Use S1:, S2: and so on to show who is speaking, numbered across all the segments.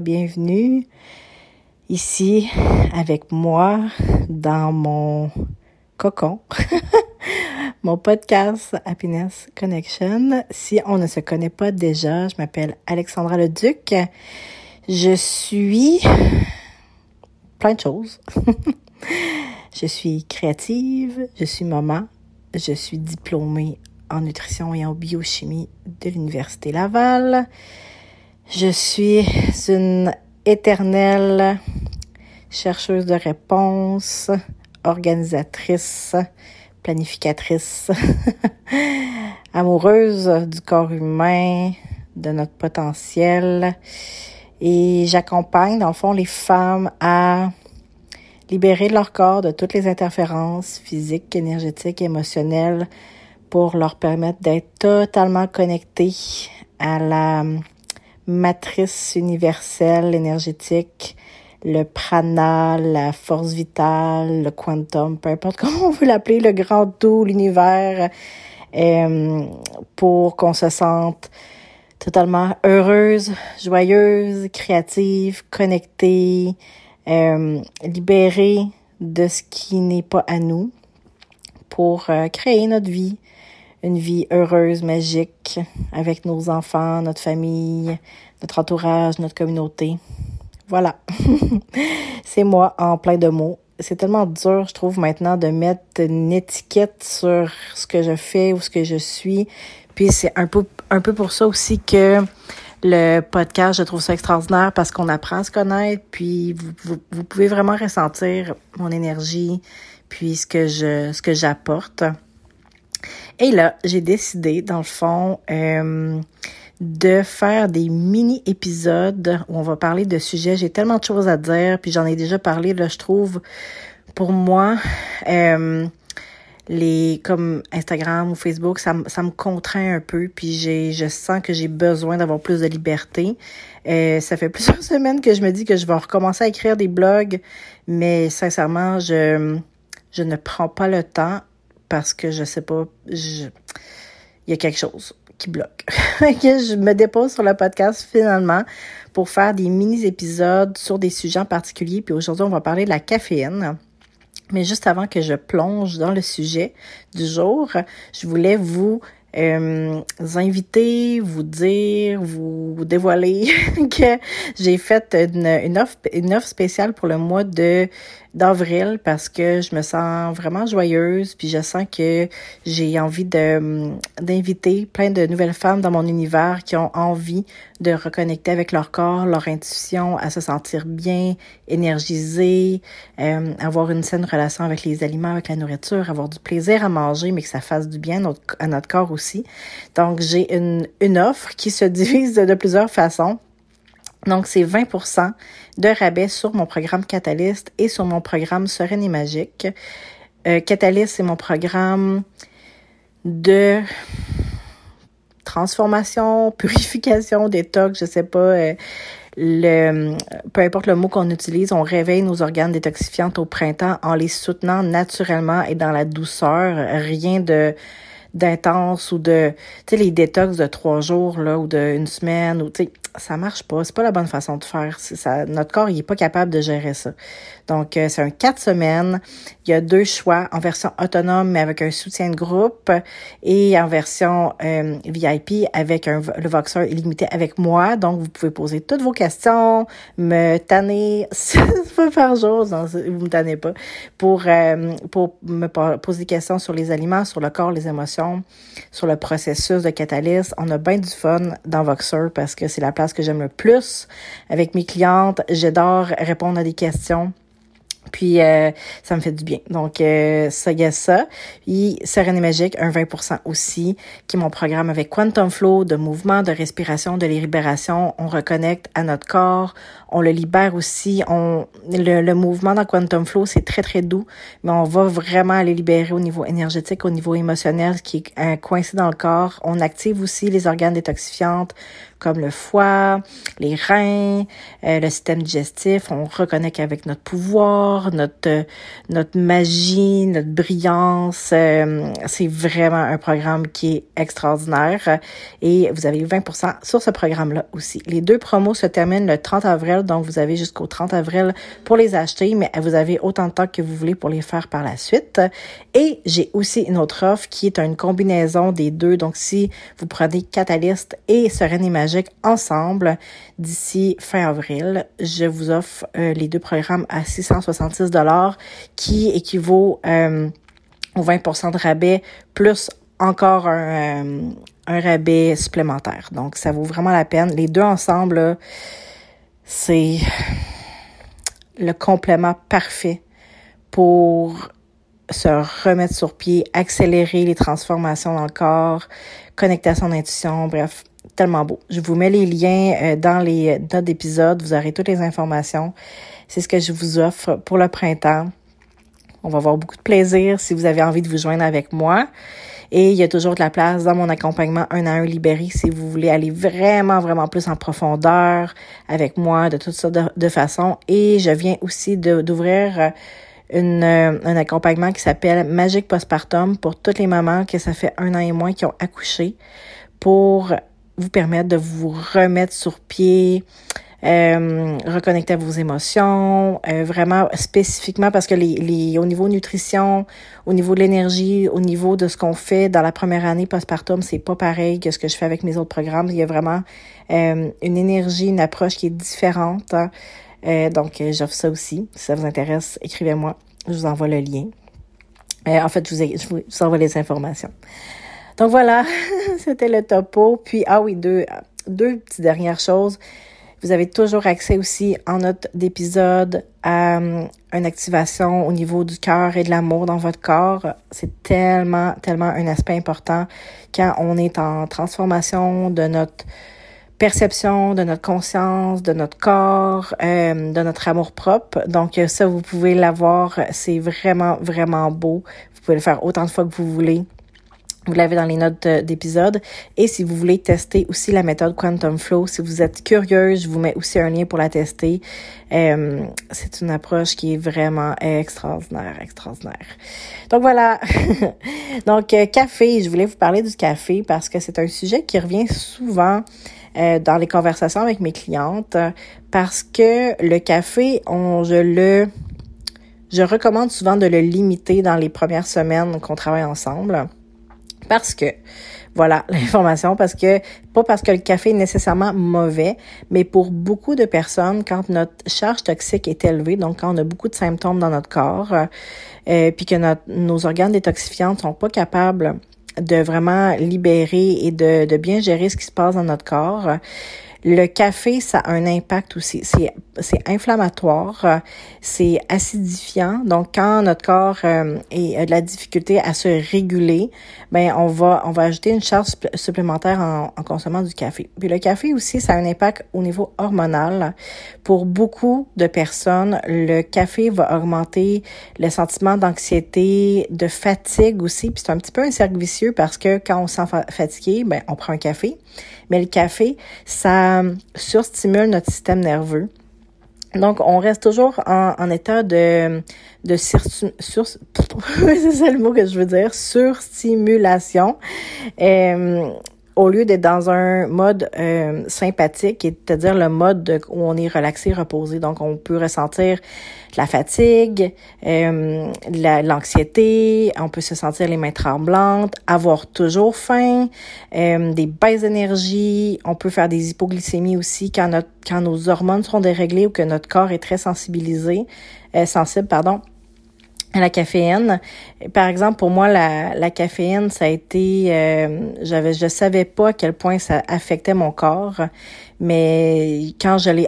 S1: bienvenue ici avec moi dans mon cocon, mon podcast Happiness Connection. Si on ne se connaît pas déjà, je m'appelle Alexandra Leduc. Je suis plein de choses. je suis créative, je suis maman, je suis diplômée en nutrition et en biochimie de l'Université Laval. Je suis une éternelle chercheuse de réponses, organisatrice, planificatrice, amoureuse du corps humain, de notre potentiel. Et j'accompagne, dans le fond, les femmes à libérer leur corps de toutes les interférences physiques, énergétiques, émotionnelles pour leur permettre d'être totalement connectées à la matrice universelle énergétique, le prana, la force vitale, le quantum, peu importe comment on veut l'appeler, le grand tout, l'univers, euh, pour qu'on se sente totalement heureuse, joyeuse, créative, connectée, euh, libérée de ce qui n'est pas à nous pour euh, créer notre vie, une vie heureuse, magique, avec nos enfants, notre famille, notre entourage, notre communauté. Voilà. c'est moi en plein de mots. C'est tellement dur, je trouve, maintenant de mettre une étiquette sur ce que je fais ou ce que je suis. Puis c'est un peu, un peu pour ça aussi que le podcast, je trouve ça extraordinaire parce qu'on apprend à se connaître, puis vous, vous, pouvez vraiment ressentir mon énergie, puis ce que je, ce que j'apporte. Et là, j'ai décidé, dans le fond, euh, de faire des mini-épisodes où on va parler de sujets. J'ai tellement de choses à dire, puis j'en ai déjà parlé, là, je trouve, pour moi, euh, les comme Instagram ou Facebook, ça, ça me contraint un peu, puis j'ai je sens que j'ai besoin d'avoir plus de liberté. Euh, ça fait plusieurs semaines que je me dis que je vais recommencer à écrire des blogs, mais sincèrement, je je ne prends pas le temps parce que je sais pas, il y a quelque chose qui bloque. je me dépose sur le podcast finalement pour faire des mini-épisodes sur des sujets en particulier. Puis aujourd'hui, on va parler de la caféine. Mais juste avant que je plonge dans le sujet du jour, je voulais vous euh, inviter, vous dire, vous dévoiler que j'ai fait une offre spéciale pour le mois de d'avril parce que je me sens vraiment joyeuse puis je sens que j'ai envie de d'inviter plein de nouvelles femmes dans mon univers qui ont envie de reconnecter avec leur corps, leur intuition, à se sentir bien, énergisée, euh, avoir une saine relation avec les aliments, avec la nourriture, avoir du plaisir à manger mais que ça fasse du bien à notre, à notre corps aussi. Donc j'ai une une offre qui se divise de plusieurs façons. Donc, c'est 20% de rabais sur mon programme Catalyst et sur mon programme Sereine et Magique. Euh, Catalyst, c'est mon programme de transformation, purification, détox, je sais pas, euh, le, peu importe le mot qu'on utilise, on réveille nos organes détoxifiantes au printemps en les soutenant naturellement et dans la douceur. Rien de d'intense ou de, tu sais, les détox de trois jours, là, ou d'une semaine, ou, tu sais, ça marche pas. C'est pas la bonne façon de faire. Ça, notre corps, il est pas capable de gérer ça. Donc, euh, c'est un quatre semaines. Il y a deux choix en version autonome, mais avec un soutien de groupe, et en version euh, VIP avec un, le Voxer illimité avec moi. Donc, vous pouvez poser toutes vos questions, me tanner six fois par jour. Non, vous me tannez pas. Pour, euh, pour me poser des questions sur les aliments, sur le corps, les émotions, sur le processus de catalyse. On a bien du fun dans Voxer parce que c'est la place que j'aime le plus avec mes clientes. J'adore répondre à des questions. Puis euh, ça me fait du bien. Donc euh, ça y a ça. Puis Sereine et Magique, un 20% aussi, qui est mon programme avec Quantum Flow de mouvement, de respiration, de libération. On reconnecte à notre corps, on le libère aussi. On le, le mouvement dans Quantum Flow, c'est très très doux, mais on va vraiment aller libérer au niveau énergétique, au niveau émotionnel, ce qui est coincé dans le corps. On active aussi les organes détoxifiantes comme le foie, les reins, euh, le système digestif. On reconnecte avec notre pouvoir corps, notre magie, notre brillance. Euh, c'est vraiment un programme qui est extraordinaire et vous avez 20% sur ce programme-là aussi. Les deux promos se terminent le 30 avril, donc vous avez jusqu'au 30 avril pour les acheter, mais vous avez autant de temps que vous voulez pour les faire par la suite. Et j'ai aussi une autre offre qui est une combinaison des deux. Donc si vous prenez Catalyst et Sereine et Magique ensemble d'ici fin avril, je vous offre euh, les deux programmes à 666 dollars qui équivaut euh, au 20 de rabais plus encore un, euh, un rabais supplémentaire. Donc, ça vaut vraiment la peine. Les deux ensemble, c'est le complément parfait pour se remettre sur pied, accélérer les transformations dans le corps, connecter à son intuition, bref, tellement beau. Je vous mets les liens euh, dans les notes d'épisode, vous aurez toutes les informations. C'est ce que je vous offre pour le printemps. On va avoir beaucoup de plaisir si vous avez envie de vous joindre avec moi. Et il y a toujours de la place dans mon accompagnement un à un libéré si vous voulez aller vraiment, vraiment plus en profondeur avec moi de toutes sortes de, façons. Et je viens aussi d'ouvrir une, euh, un accompagnement qui s'appelle Magic Postpartum pour toutes les mamans que ça fait un an et moins qui ont accouché pour vous permettre de vous remettre sur pied, euh, reconnecter à vos émotions, euh, vraiment spécifiquement parce que les, les, au niveau nutrition, au niveau de l'énergie, au niveau de ce qu'on fait dans la première année postpartum, c'est pas pareil que ce que je fais avec mes autres programmes. Il y a vraiment euh, une énergie, une approche qui est différente. Hein. Euh, donc, j'offre ça aussi. Si ça vous intéresse, écrivez-moi. Je vous envoie le lien. en fait, je vous, je vous envoie les informations. Donc voilà, c'était le topo. Puis, ah oui, deux, deux petites dernières choses. Vous avez toujours accès aussi en note d'épisode à euh, une activation au niveau du cœur et de l'amour dans votre corps. C'est tellement, tellement un aspect important quand on est en transformation de notre perception, de notre conscience, de notre corps, euh, de notre amour propre. Donc ça, vous pouvez l'avoir. C'est vraiment, vraiment beau. Vous pouvez le faire autant de fois que vous voulez. Vous l'avez dans les notes d'épisode. Et si vous voulez tester aussi la méthode Quantum Flow, si vous êtes curieuse, je vous mets aussi un lien pour la tester. Euh, c'est une approche qui est vraiment extraordinaire, extraordinaire. Donc voilà. Donc euh, café, je voulais vous parler du café parce que c'est un sujet qui revient souvent euh, dans les conversations avec mes clientes parce que le café, on, je le je recommande souvent de le limiter dans les premières semaines qu'on travaille ensemble. Parce que, voilà l'information, parce que, pas parce que le café est nécessairement mauvais, mais pour beaucoup de personnes, quand notre charge toxique est élevée, donc quand on a beaucoup de symptômes dans notre corps, euh, puis que notre, nos organes détoxifiants sont pas capables de vraiment libérer et de, de bien gérer ce qui se passe dans notre corps, le café, ça a un impact aussi. C'est, inflammatoire, c'est acidifiant. Donc, quand notre corps euh, a de la difficulté à se réguler, ben on va on va ajouter une charge supplémentaire en, en consommant du café. Puis le café aussi, ça a un impact au niveau hormonal. Pour beaucoup de personnes, le café va augmenter le sentiment d'anxiété, de fatigue aussi. Puis c'est un petit peu un cercle vicieux parce que quand on se sent fatigué, ben on prend un café. Mais le café, ça surstimule notre système nerveux. Donc, on reste toujours en, en état de, de sur, sur c'est le mot que je veux dire, surstimulation. Euh, au lieu d'être dans un mode euh, sympathique, c'est-à-dire le mode où on est relaxé, reposé. Donc, on peut ressentir la fatigue, euh, l'anxiété, on peut se sentir les mains tremblantes, avoir toujours faim, euh, des baisses d'énergie, on peut faire des hypoglycémies aussi quand, notre, quand nos hormones sont déréglées ou que notre corps est très sensibilisé, euh, sensible, pardon la caféine. Par exemple, pour moi, la, la caféine, ça a été, euh, j'avais, je savais pas à quel point ça affectait mon corps, mais quand je l'ai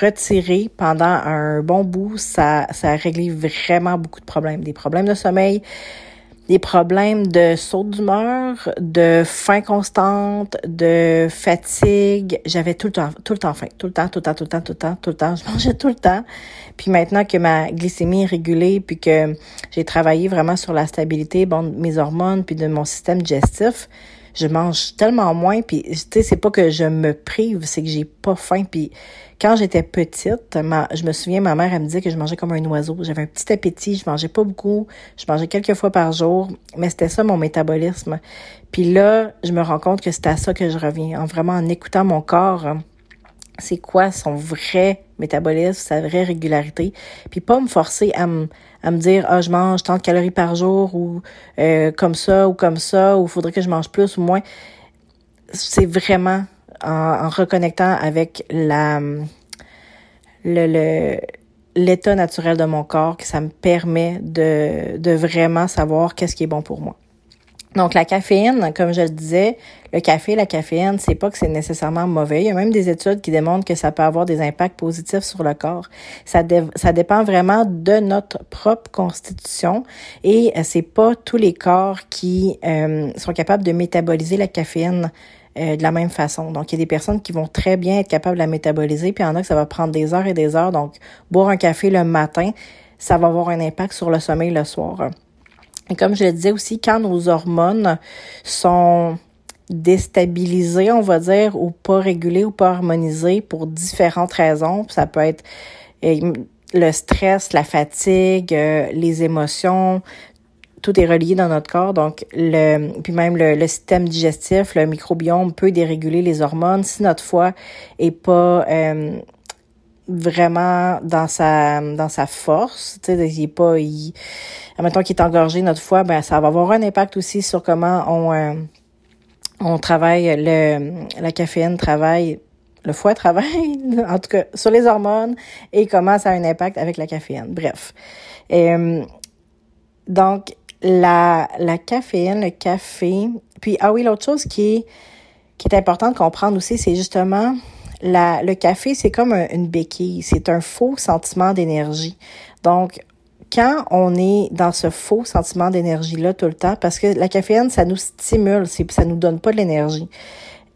S1: retiré pendant un bon bout, ça, ça a réglé vraiment beaucoup de problèmes, des problèmes de sommeil, des problèmes de saut d'humeur, de faim constante, de fatigue. J'avais tout le temps, tout le temps faim, tout le temps, tout le temps, tout le temps, tout le temps, tout le temps. Je mangeais tout le temps. Puis maintenant que ma glycémie est régulée, puis que j'ai travaillé vraiment sur la stabilité, bon, de mes hormones, puis de mon système digestif, je mange tellement moins. Puis, tu sais, c'est pas que je me prive, c'est que j'ai pas faim. Puis, quand j'étais petite, ma, je me souviens, ma mère, elle me disait que je mangeais comme un oiseau. J'avais un petit appétit, je mangeais pas beaucoup, je mangeais quelques fois par jour, mais c'était ça mon métabolisme. Puis là, je me rends compte que c'est à ça que je reviens, en vraiment en écoutant mon corps. C'est quoi son vrai métabolisme, sa vraie régularité, puis pas me forcer à me, à me dire ah je mange tant de calories par jour ou euh, comme ça ou comme ça ou faudrait que je mange plus ou moins. C'est vraiment en, reconnectant avec la le, l'état naturel de mon corps que ça me permet de, de vraiment savoir qu'est-ce qui est bon pour moi. Donc la caféine, comme je le disais, le café, la caféine, c'est pas que c'est nécessairement mauvais. Il y a même des études qui démontrent que ça peut avoir des impacts positifs sur le corps. Ça, dépend vraiment de notre propre constitution et euh, c'est pas tous les corps qui euh, sont capables de métaboliser la caféine euh, de la même façon. Donc, il y a des personnes qui vont très bien être capables de la métaboliser, puis il y en a que ça va prendre des heures et des heures. Donc, boire un café le matin, ça va avoir un impact sur le sommeil le soir. Et comme je le disais aussi, quand nos hormones sont déstabilisées, on va dire, ou pas régulées ou pas harmonisées pour différentes raisons, ça peut être euh, le stress, la fatigue, euh, les émotions, tout est relié dans notre corps. Donc, le, puis même le, système digestif, le microbiome peut déréguler les hormones si notre foie est pas euh, vraiment dans sa dans sa force. Tu sais, il est pas, il, admettons qu'il est engorgé notre foie, ben ça va avoir un impact aussi sur comment on euh, on travaille le la caféine travaille le foie travaille, en tout cas, sur les hormones et comment ça a un impact avec la caféine. Bref. Euh, donc, la, la caféine, le café. Puis, ah oui, l'autre chose qui qui est important de comprendre aussi, c'est justement la, le café, c'est comme une béquille. C'est un faux sentiment d'énergie. Donc, quand on est dans ce faux sentiment d'énergie-là tout le temps, parce que la caféine, ça nous stimule, ça nous donne pas de l'énergie.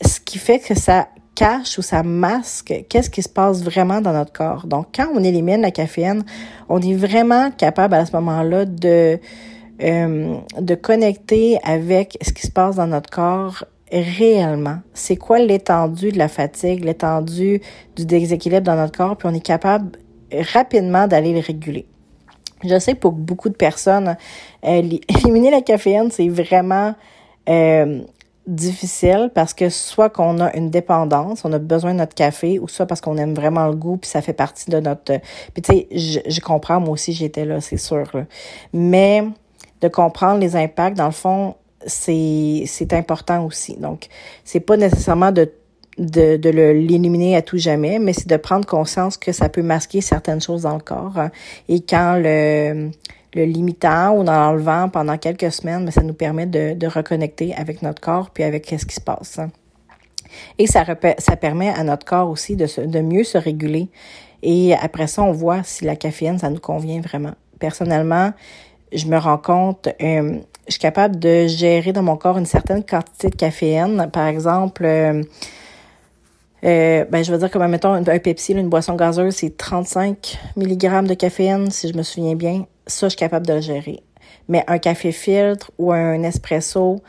S1: Ce qui fait que ça cache ou ça masque qu'est-ce qui se passe vraiment dans notre corps. Donc, quand on élimine la caféine, on est vraiment capable à ce moment-là de, euh, de connecter avec ce qui se passe dans notre corps réellement. C'est quoi l'étendue de la fatigue, l'étendue du déséquilibre dans notre corps, puis on est capable rapidement d'aller le réguler. Je sais pour beaucoup de personnes, euh, éliminer la caféine, c'est vraiment euh, difficile parce que soit qu'on a une dépendance, on a besoin de notre café, ou soit parce qu'on aime vraiment le goût, puis ça fait partie de notre... Puis tu sais, je, je comprends, moi aussi j'étais là, c'est sûr. Mais de comprendre les impacts, dans le fond, c'est important aussi. Donc, c'est pas nécessairement de de, de l'éliminer à tout jamais, mais c'est de prendre conscience que ça peut masquer certaines choses dans le corps. Hein. Et quand le, le limitant ou dans l'enlevant pendant quelques semaines, mais ça nous permet de, de reconnecter avec notre corps puis avec ce qui se passe. Hein. Et ça, ça permet à notre corps aussi de, se, de mieux se réguler. Et après ça, on voit si la caféine, ça nous convient vraiment. Personnellement, je me rends compte, euh, je suis capable de gérer dans mon corps une certaine quantité de caféine. Par exemple, euh, euh, ben, je veux dire comme, mettons, un, Pepsi, une boisson gazeuse, c'est 35 mg de caféine, si je me souviens bien. Ça, je suis capable de le gérer. Mais un café filtre ou un espresso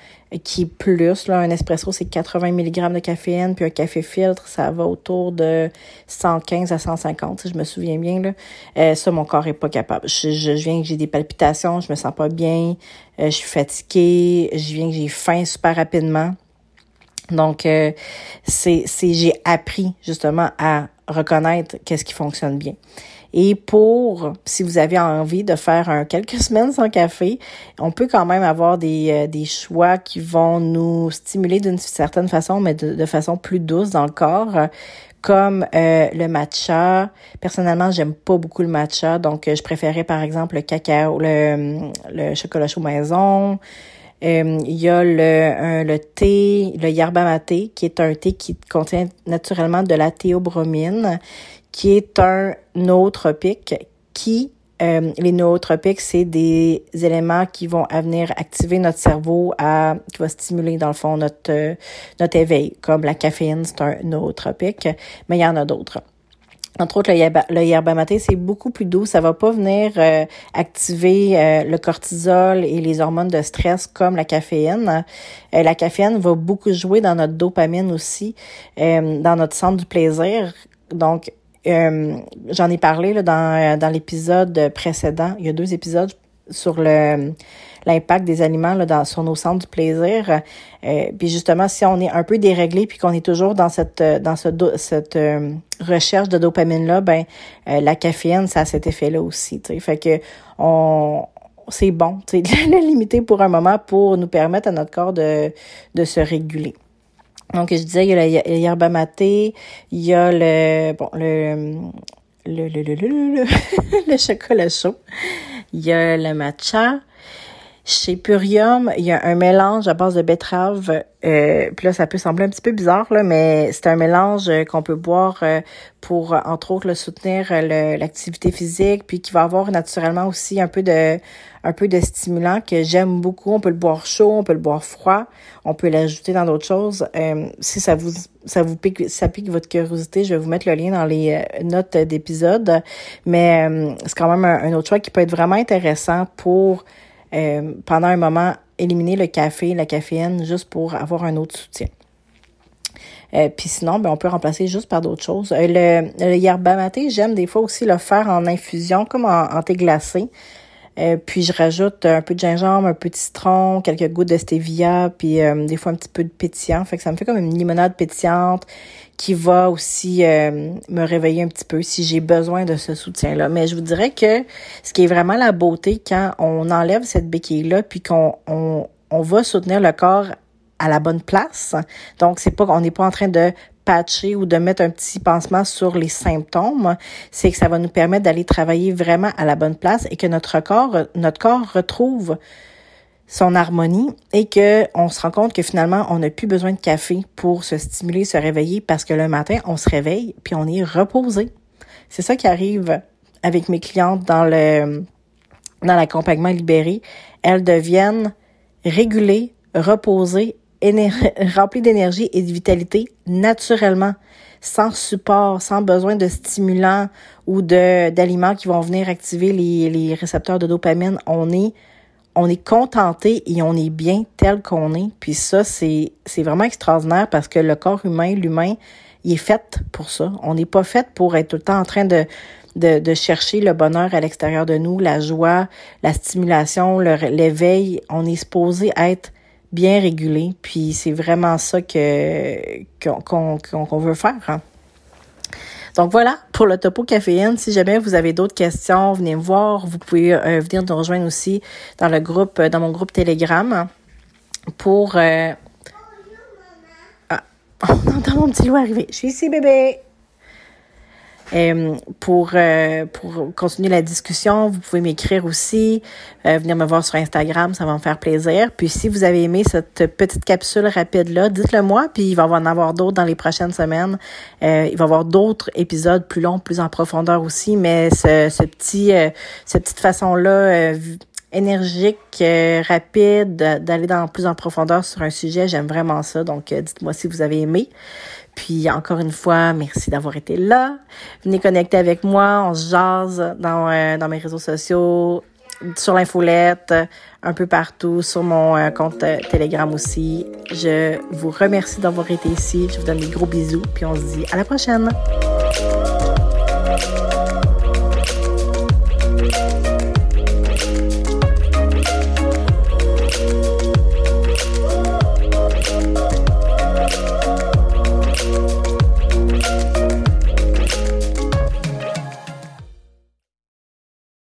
S1: qui plus, là, un espresso, c'est 80 mg de caféine, puis un café filtre, ça va autour de 115 à 150, si je me souviens bien. Là. Euh, ça, mon corps est pas capable. Je, je, viens que j'ai des palpitations, je me sens pas bien, euh, je suis fatiguée, je viens que j'ai faim super rapidement. Donc, euh, c'est, c'est j'ai appris justement à reconnaître qu'est-ce qui fonctionne bien. Et pour, si vous avez envie de faire un, quelques semaines sans café, on peut quand même avoir des, euh, des choix qui vont nous stimuler d'une certaine façon, mais de, de, façon plus douce dans le corps, comme euh, le matcha. Personnellement, j'aime pas beaucoup le matcha, donc je préférais par exemple le cacao, le, le chocolat chaud maison. Euh, il y a le, le thé, le yerba mate, qui est un thé qui contient naturellement de la théobromine qui est un nootropique qui euh, les nootropiques, c'est des éléments qui vont venir activer notre cerveau, à, qui va stimuler dans le fond notre euh, notre éveil, comme la caféine, c'est un nootropique, mais il y en a d'autres. entre autres, le, yerba maté, c'est beaucoup plus doux. Ça va pas venir euh, activer euh, le cortisol et les hormones de stress comme la caféine. Euh, la caféine va beaucoup jouer dans notre dopamine aussi, dans notre centre du plaisir. Donc, j'en ai parlé là, dans, dans l'épisode précédent. Il y a deux épisodes sur le l'impact des aliments là, dans, sur nos centres du plaisir. Euh, puis justement, si on est un peu déréglé puis qu'on est toujours dans cette dans ce cette euh, recherche de dopamine là, ben euh, la caféine, ça a cet effet-là aussi. T'sais. Fait que on c'est bon, sais, le limiter pour un moment pour nous permettre à notre corps de, de se réguler. Donc, je disais, il y a le yerba maté, il y a le, bon, le, le, le, le, le, le, chocolat chaud, il y a le matcha, chez Purium, il y a un mélange à base de betterave. Euh, puis là, ça peut sembler un petit peu bizarre, là, mais c'est un mélange euh, qu'on peut boire euh, pour, entre autres, le soutenir l'activité physique, puis qui va avoir naturellement aussi un peu de un peu de stimulant que j'aime beaucoup. On peut le boire chaud, on peut le boire froid, on peut l'ajouter dans d'autres choses. si ça vous ça vous pique, ça pique votre curiosité, je vais vous mettre le lien dans les notes d'épisode. Mais c'est quand même un, autre choix qui peut être vraiment intéressant pour euh, pendant un moment, éliminer le café, la caféine, juste pour avoir un autre soutien. Euh, Puis sinon, ben, on peut remplacer juste par d'autres choses. Euh, le, le yerba maté, j'aime des fois aussi le faire en infusion, comme en, thé glacé. Euh, puis je rajoute un peu de gingembre, un peu de citron, quelques gouttes de stevia, puis des fois un petit peu de pétillant. Fait que ça me fait comme une limonade pétillante qui va aussi euh, me réveiller un petit peu si j'ai besoin de ce soutien-là. Mais je vous dirais que ce qui est vraiment la beauté quand on enlève cette béquille-là, puis qu'on on, on va soutenir le corps à la bonne place. Donc, c'est pas, on n'est pas en train de patcher ou de mettre un petit pansement sur les symptômes, c'est que ça va nous permettre d'aller travailler vraiment à la bonne place et que notre corps, notre corps retrouve son harmonie et que on se rend compte que finalement on n'a plus besoin de café pour se stimuler, se réveiller parce que le matin on se réveille puis on est reposé. C'est ça qui arrive avec mes clientes dans le dans l'accompagnement libéré. Elles deviennent régulées, reposées, remplies d'énergie et de vitalité naturellement, sans support, sans besoin de stimulants ou de d'aliments qui vont venir activer les, les récepteurs de dopamine. On est on est contenté et on est bien tel qu'on est. Puis ça, c'est, c'est vraiment extraordinaire parce que le corps humain, l'humain, il est fait pour ça. On n'est pas fait pour être tout le temps en train de, de, de chercher le bonheur à l'extérieur de nous, la joie, la stimulation, l'éveil. On est supposé être bien régulé. Puis c'est vraiment ça que qu'on veut faire. Hein. Donc voilà pour le topo caféine. Si jamais vous avez d'autres questions, venez me voir. Vous pouvez euh, venir nous rejoindre aussi dans le groupe, dans mon groupe Telegram pour. Euh... Ah, on entend mon petit loup arriver. Je suis ici, bébé. Euh, pour, euh, pour continuer la discussion, vous pouvez m'écrire aussi, euh, venir me voir sur Instagram, ça va me faire plaisir. Puis si vous avez aimé cette petite capsule rapide-là, dites-le moi, puis il va en avoir d'autres dans les prochaines semaines. il va y avoir d'autres épisodes plus longs, plus en profondeur aussi, mais ce, ce petit, cette petite façon-là énergique, rapide, d'aller dans plus en profondeur sur un sujet. J'aime vraiment ça. Donc, dites-moi si vous avez aimé. Puis encore une fois, merci d'avoir été là. Venez connecter avec moi, on se jase dans, euh, dans mes réseaux sociaux, sur l'infolette, un peu partout, sur mon euh, compte euh, Telegram aussi. Je vous remercie d'avoir été ici. Je vous donne des gros bisous, puis on se dit à la prochaine.